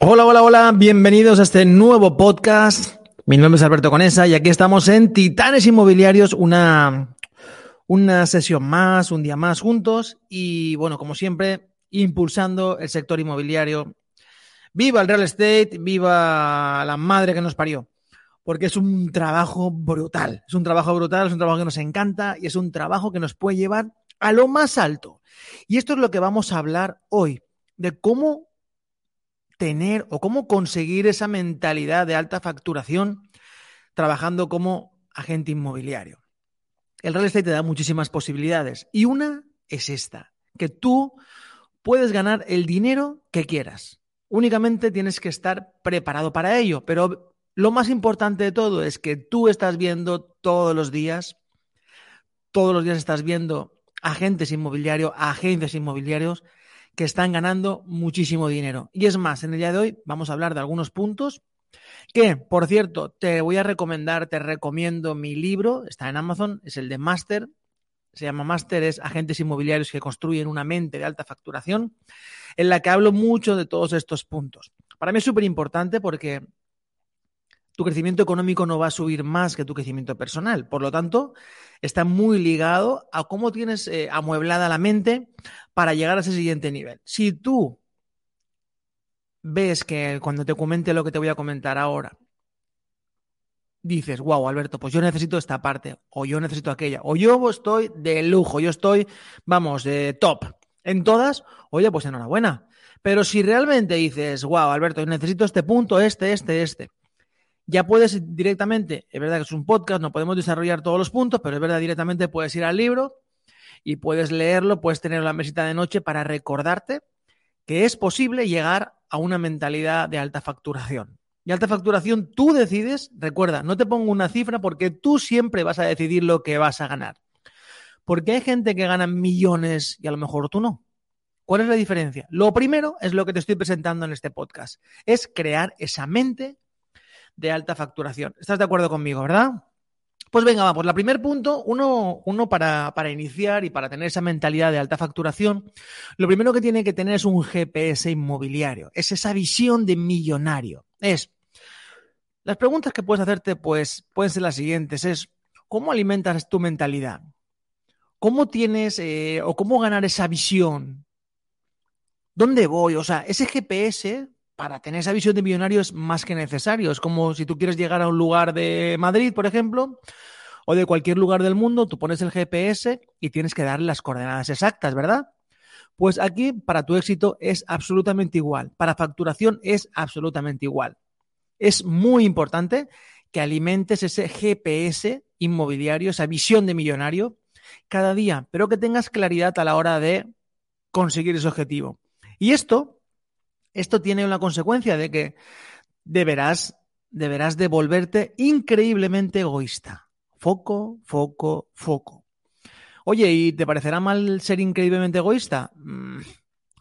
Hola, hola, hola, bienvenidos a este nuevo podcast. Mi nombre es Alberto Conesa y aquí estamos en Titanes Inmobiliarios, una, una sesión más, un día más juntos y bueno, como siempre, impulsando el sector inmobiliario. Viva el real estate, viva la madre que nos parió, porque es un trabajo brutal, es un trabajo brutal, es un trabajo que nos encanta y es un trabajo que nos puede llevar a lo más alto. Y esto es lo que vamos a hablar hoy, de cómo tener o cómo conseguir esa mentalidad de alta facturación trabajando como agente inmobiliario. El real estate te da muchísimas posibilidades y una es esta, que tú puedes ganar el dinero que quieras. Únicamente tienes que estar preparado para ello, pero lo más importante de todo es que tú estás viendo todos los días, todos los días estás viendo agentes inmobiliarios, agencias inmobiliarios que están ganando muchísimo dinero. Y es más, en el día de hoy vamos a hablar de algunos puntos que, por cierto, te voy a recomendar, te recomiendo mi libro, está en Amazon, es el de Master, se llama Master, es Agentes Inmobiliarios que construyen una mente de alta facturación, en la que hablo mucho de todos estos puntos. Para mí es súper importante porque tu crecimiento económico no va a subir más que tu crecimiento personal. Por lo tanto, está muy ligado a cómo tienes eh, amueblada la mente para llegar a ese siguiente nivel. Si tú ves que cuando te comente lo que te voy a comentar ahora, dices, wow, Alberto, pues yo necesito esta parte, o yo necesito aquella, o yo estoy de lujo, yo estoy, vamos, de top en todas, oye, pues enhorabuena. Pero si realmente dices, wow, Alberto, necesito este punto, este, este, este, ya puedes directamente, es verdad que es un podcast, no podemos desarrollar todos los puntos, pero es verdad, directamente puedes ir al libro y puedes leerlo, puedes tener la mesita de noche para recordarte que es posible llegar a una mentalidad de alta facturación. Y alta facturación tú decides, recuerda, no te pongo una cifra porque tú siempre vas a decidir lo que vas a ganar. Porque hay gente que gana millones y a lo mejor tú no. ¿Cuál es la diferencia? Lo primero es lo que te estoy presentando en este podcast, es crear esa mente de alta facturación. ¿Estás de acuerdo conmigo, verdad? Pues venga, vamos. La primer punto, uno, uno para, para, iniciar y para tener esa mentalidad de alta facturación, lo primero que tiene que tener es un GPS inmobiliario. Es esa visión de millonario. Es. Las preguntas que puedes hacerte, pues, pueden ser las siguientes. Es, ¿cómo alimentas tu mentalidad? ¿Cómo tienes eh, o cómo ganar esa visión? ¿Dónde voy? O sea, ese GPS para tener esa visión de millonario es más que necesario. Es como si tú quieres llegar a un lugar de Madrid, por ejemplo, o de cualquier lugar del mundo, tú pones el GPS y tienes que darle las coordenadas exactas, ¿verdad? Pues aquí para tu éxito es absolutamente igual. Para facturación es absolutamente igual. Es muy importante que alimentes ese GPS inmobiliario, esa visión de millonario cada día, pero que tengas claridad a la hora de conseguir ese objetivo. Y esto esto tiene una consecuencia de que deberás, deberás de volverte increíblemente egoísta. Foco, foco, foco. Oye, ¿y te parecerá mal ser increíblemente egoísta? Mm,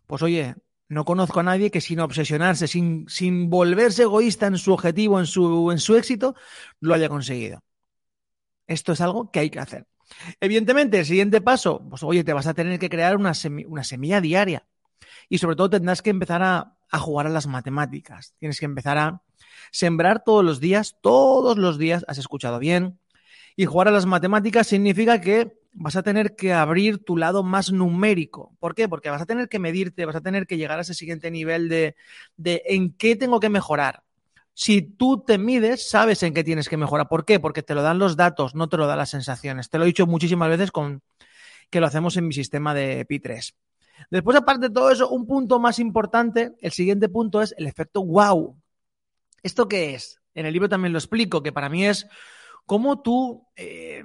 pues oye, no conozco a nadie que sin obsesionarse, sin, sin volverse egoísta en su objetivo, en su, en su éxito, lo haya conseguido. Esto es algo que hay que hacer. Evidentemente, el siguiente paso, pues oye, te vas a tener que crear una, una semilla diaria. Y sobre todo tendrás que empezar a, a jugar a las matemáticas. Tienes que empezar a sembrar todos los días, todos los días, has escuchado bien. Y jugar a las matemáticas significa que vas a tener que abrir tu lado más numérico. ¿Por qué? Porque vas a tener que medirte, vas a tener que llegar a ese siguiente nivel de, de en qué tengo que mejorar. Si tú te mides, sabes en qué tienes que mejorar. ¿Por qué? Porque te lo dan los datos, no te lo dan las sensaciones. Te lo he dicho muchísimas veces con que lo hacemos en mi sistema de Pi 3. Después, aparte de todo eso, un punto más importante, el siguiente punto es el efecto wow. ¿Esto qué es? En el libro también lo explico, que para mí es cómo tú, eh,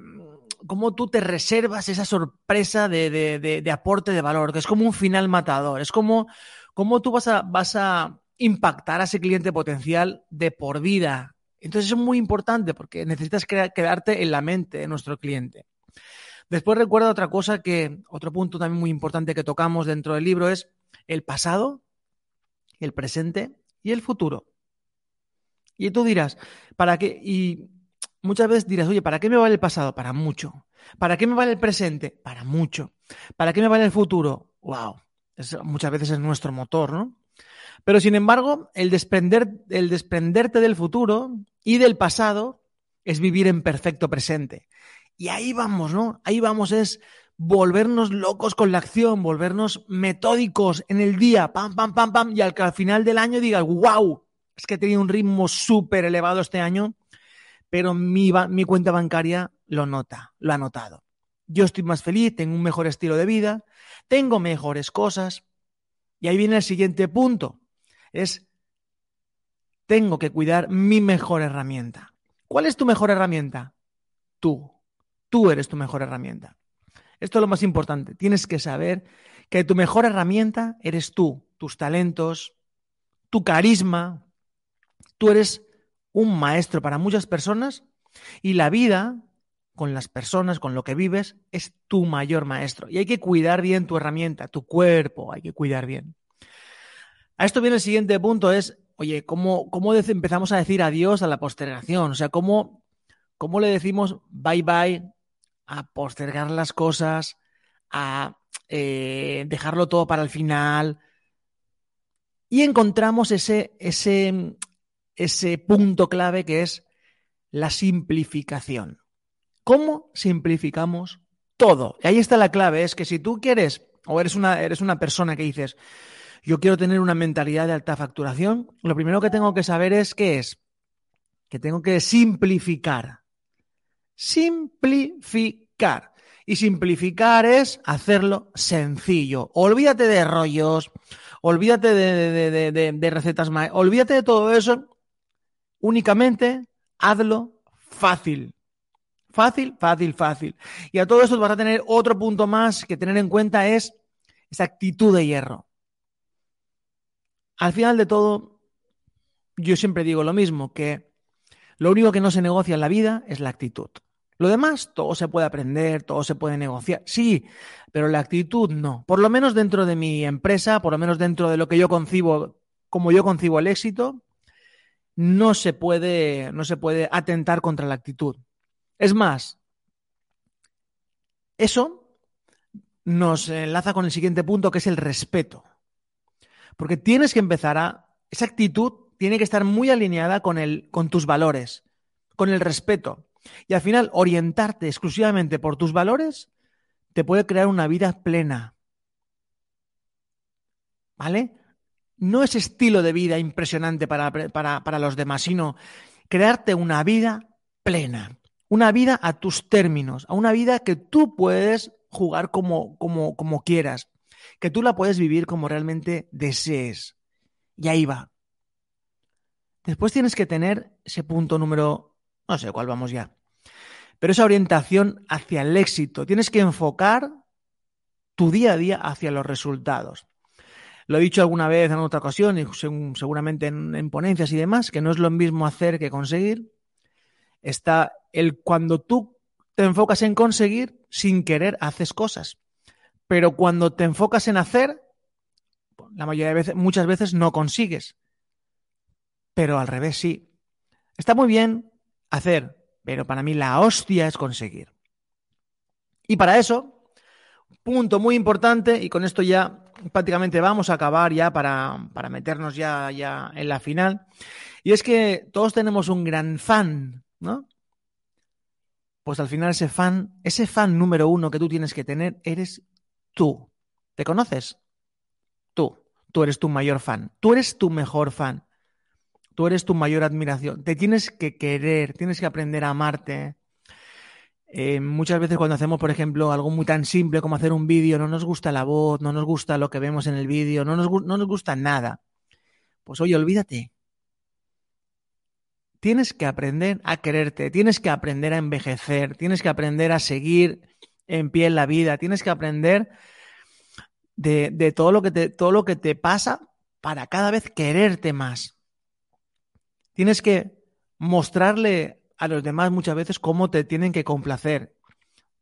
cómo tú te reservas esa sorpresa de, aporte de valor, que es como un final matador, es como, cómo tú vas a, vas a impactar a ese cliente potencial de por vida. Entonces es muy importante porque necesitas quedarte en la mente de nuestro cliente. Después recuerda otra cosa que, otro punto también muy importante que tocamos dentro del libro es el pasado, el presente y el futuro. Y tú dirás, ¿para qué? Y muchas veces dirás, oye, ¿para qué me vale el pasado? Para mucho. ¿Para qué me vale el presente? Para mucho. ¿Para qué me vale el futuro? Wow. muchas veces es nuestro motor, ¿no? Pero sin embargo, el, desprender, el desprenderte del futuro y del pasado es vivir en perfecto presente. Y ahí vamos, ¿no? Ahí vamos, es volvernos locos con la acción, volvernos metódicos en el día, pam, pam, pam, pam, y al final del año digas, wow, es que he tenido un ritmo súper elevado este año, pero mi, mi cuenta bancaria lo nota, lo ha notado. Yo estoy más feliz, tengo un mejor estilo de vida, tengo mejores cosas. Y ahí viene el siguiente punto, es, tengo que cuidar mi mejor herramienta. ¿Cuál es tu mejor herramienta? Tú. Tú eres tu mejor herramienta. Esto es lo más importante. Tienes que saber que tu mejor herramienta eres tú, tus talentos, tu carisma. Tú eres un maestro para muchas personas y la vida con las personas, con lo que vives, es tu mayor maestro. Y hay que cuidar bien tu herramienta, tu cuerpo, hay que cuidar bien. A esto viene el siguiente punto, es, oye, ¿cómo, cómo empezamos a decir adiós a la postergación? O sea, ¿cómo, cómo le decimos bye bye a postergar las cosas, a eh, dejarlo todo para el final. Y encontramos ese, ese, ese punto clave que es la simplificación. ¿Cómo simplificamos todo? Y ahí está la clave, es que si tú quieres o eres una, eres una persona que dices, yo quiero tener una mentalidad de alta facturación, lo primero que tengo que saber es qué es, que tengo que simplificar. Simplificar. Y simplificar es hacerlo sencillo. Olvídate de rollos, olvídate de, recetas más, olvídate de todo eso. Únicamente hazlo fácil. Fácil, fácil, fácil. Y a todo esto vas a tener otro punto más que tener en cuenta es esa actitud de hierro. Al final de todo, yo siempre digo lo mismo, que lo único que no se negocia en la vida es la actitud. Lo demás, todo se puede aprender, todo se puede negociar. Sí, pero la actitud no. Por lo menos dentro de mi empresa, por lo menos dentro de lo que yo concibo, como yo concibo el éxito, no se puede, no se puede atentar contra la actitud. Es más, eso nos enlaza con el siguiente punto, que es el respeto. Porque tienes que empezar a. Esa actitud tiene que estar muy alineada con, el, con tus valores, con el respeto. Y al final, orientarte exclusivamente por tus valores te puede crear una vida plena. ¿Vale? No es estilo de vida impresionante para, para, los demás, sino crearte una vida plena. Una vida a tus términos, a una vida que tú puedes jugar como, como, como quieras, que tú la puedes vivir como realmente desees. Y ahí va. Después tienes que tener ese punto número, no sé cuál vamos ya, pero esa orientación hacia el éxito. Tienes que enfocar tu día a día hacia los resultados. Lo he dicho alguna vez en otra ocasión y seguramente en, ponencias y demás, que no es lo mismo hacer que conseguir. Está el cuando tú te enfocas en conseguir, sin querer haces cosas. Pero cuando te enfocas en hacer, la mayoría de veces, muchas veces no consigues pero al revés sí. Está muy bien hacer, pero para mí la hostia es conseguir. Y para eso, punto muy importante, y con esto ya prácticamente vamos a acabar ya para, para meternos ya, ya en la final, y es que todos tenemos un gran fan, ¿no? Pues al final ese fan, ese fan número uno que tú tienes que tener, eres tú. ¿Te conoces? Tú. Tú eres tu mayor fan. Tú eres tu mejor fan. Tú eres tu mayor admiración. Te tienes que querer, tienes que aprender a amarte. Eh, muchas veces cuando hacemos, por ejemplo, algo muy tan simple como hacer un vídeo, no nos gusta la voz, no nos gusta lo que vemos en el vídeo, no nos, no nos gusta nada. Pues oye, olvídate. Tienes que aprender a quererte, tienes que aprender a envejecer, tienes que aprender a seguir en pie en la vida, tienes que aprender de, de todo, lo que te, todo lo que te pasa para cada vez quererte más. Tienes que mostrarle a los demás muchas veces cómo te tienen que complacer.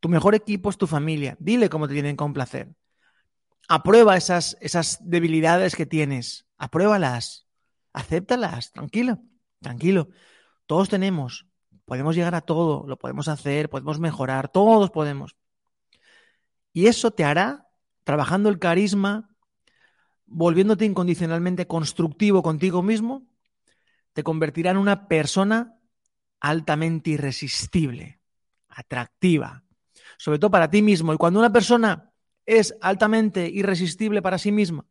Tu mejor equipo es tu familia. Dile cómo te tienen que complacer. Aprueba esas, esas debilidades que tienes. Apruébalas. Acéptalas. Tranquilo. Tranquilo. Todos tenemos. Podemos llegar a todo. Lo podemos hacer. Podemos mejorar. Todos podemos. Y eso te hará, trabajando el carisma, volviéndote incondicionalmente constructivo contigo mismo, te convertirá en una persona altamente irresistible, atractiva, sobre todo para ti mismo. Y cuando una persona es altamente irresistible para sí misma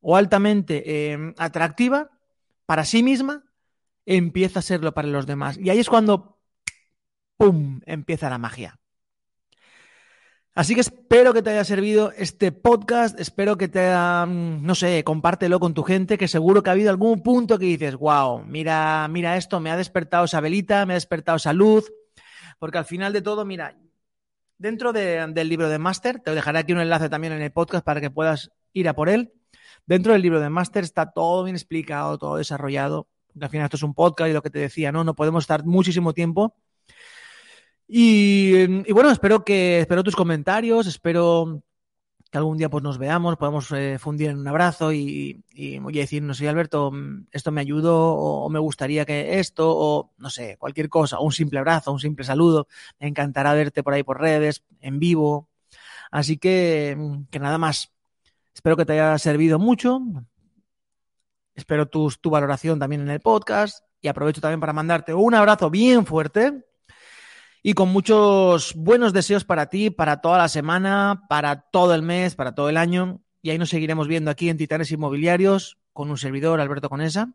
o altamente em, atractiva para sí misma, empieza a serlo para los demás. Y ahí es cuando, ¡pum!, empieza la magia. Así que espero que te haya servido este podcast, espero que te haya, mm, no sé, compártelo con tu gente, que seguro que ha habido algún punto que dices, wow, mira, mira esto, me ha despertado esa velita, me ha despertado esa luz, porque al final de todo, mira, dentro del libro de Master, te dejaré aquí un enlace también en el podcast para que puedas ir a por él. Dentro del libro de Master está todo bien explicado, todo desarrollado, al final esto es un podcast y lo que te decía, no, no podemos estar muchísimo tiempo y, bueno, espero que espero tus comentarios, espero que algún día pues nos veamos, podamos eh, fundir en un abrazo y, y, y decir, no sé, Alberto, mm, esto me ayudó o, me gustaría que esto o no sé, cualquier cosa, un simple abrazo, un simple saludo. Me encantará verte por ahí por redes, en vivo. Así que, mm, que nada más. Espero que te haya servido mucho. Espero tu, tu valoración también en el podcast y aprovecho también para mandarte un abrazo bien fuerte y con muchos buenos deseos para ti, para toda la semana, para todo el mes, para todo el año. Y ahí nos seguiremos viendo aquí en Titanes Inmobiliarios con un servidor, Alberto Conesa.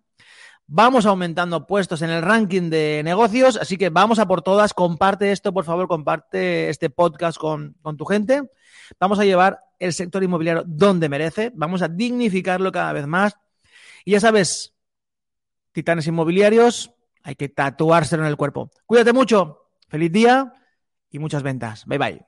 Vamos aumentando puestos en el ranking de negocios, así que vamos a por todas. Comparte esto, por favor, comparte este podcast con, con tu gente. Vamos a llevar el sector inmobiliario donde merece. Vamos a dignificarlo cada vez más. Y ya sabes, Titanes Inmobiliarios, hay que tatuárselo en el cuerpo. Cuídate mucho. Feliz día y muchas ventas. Bye bye.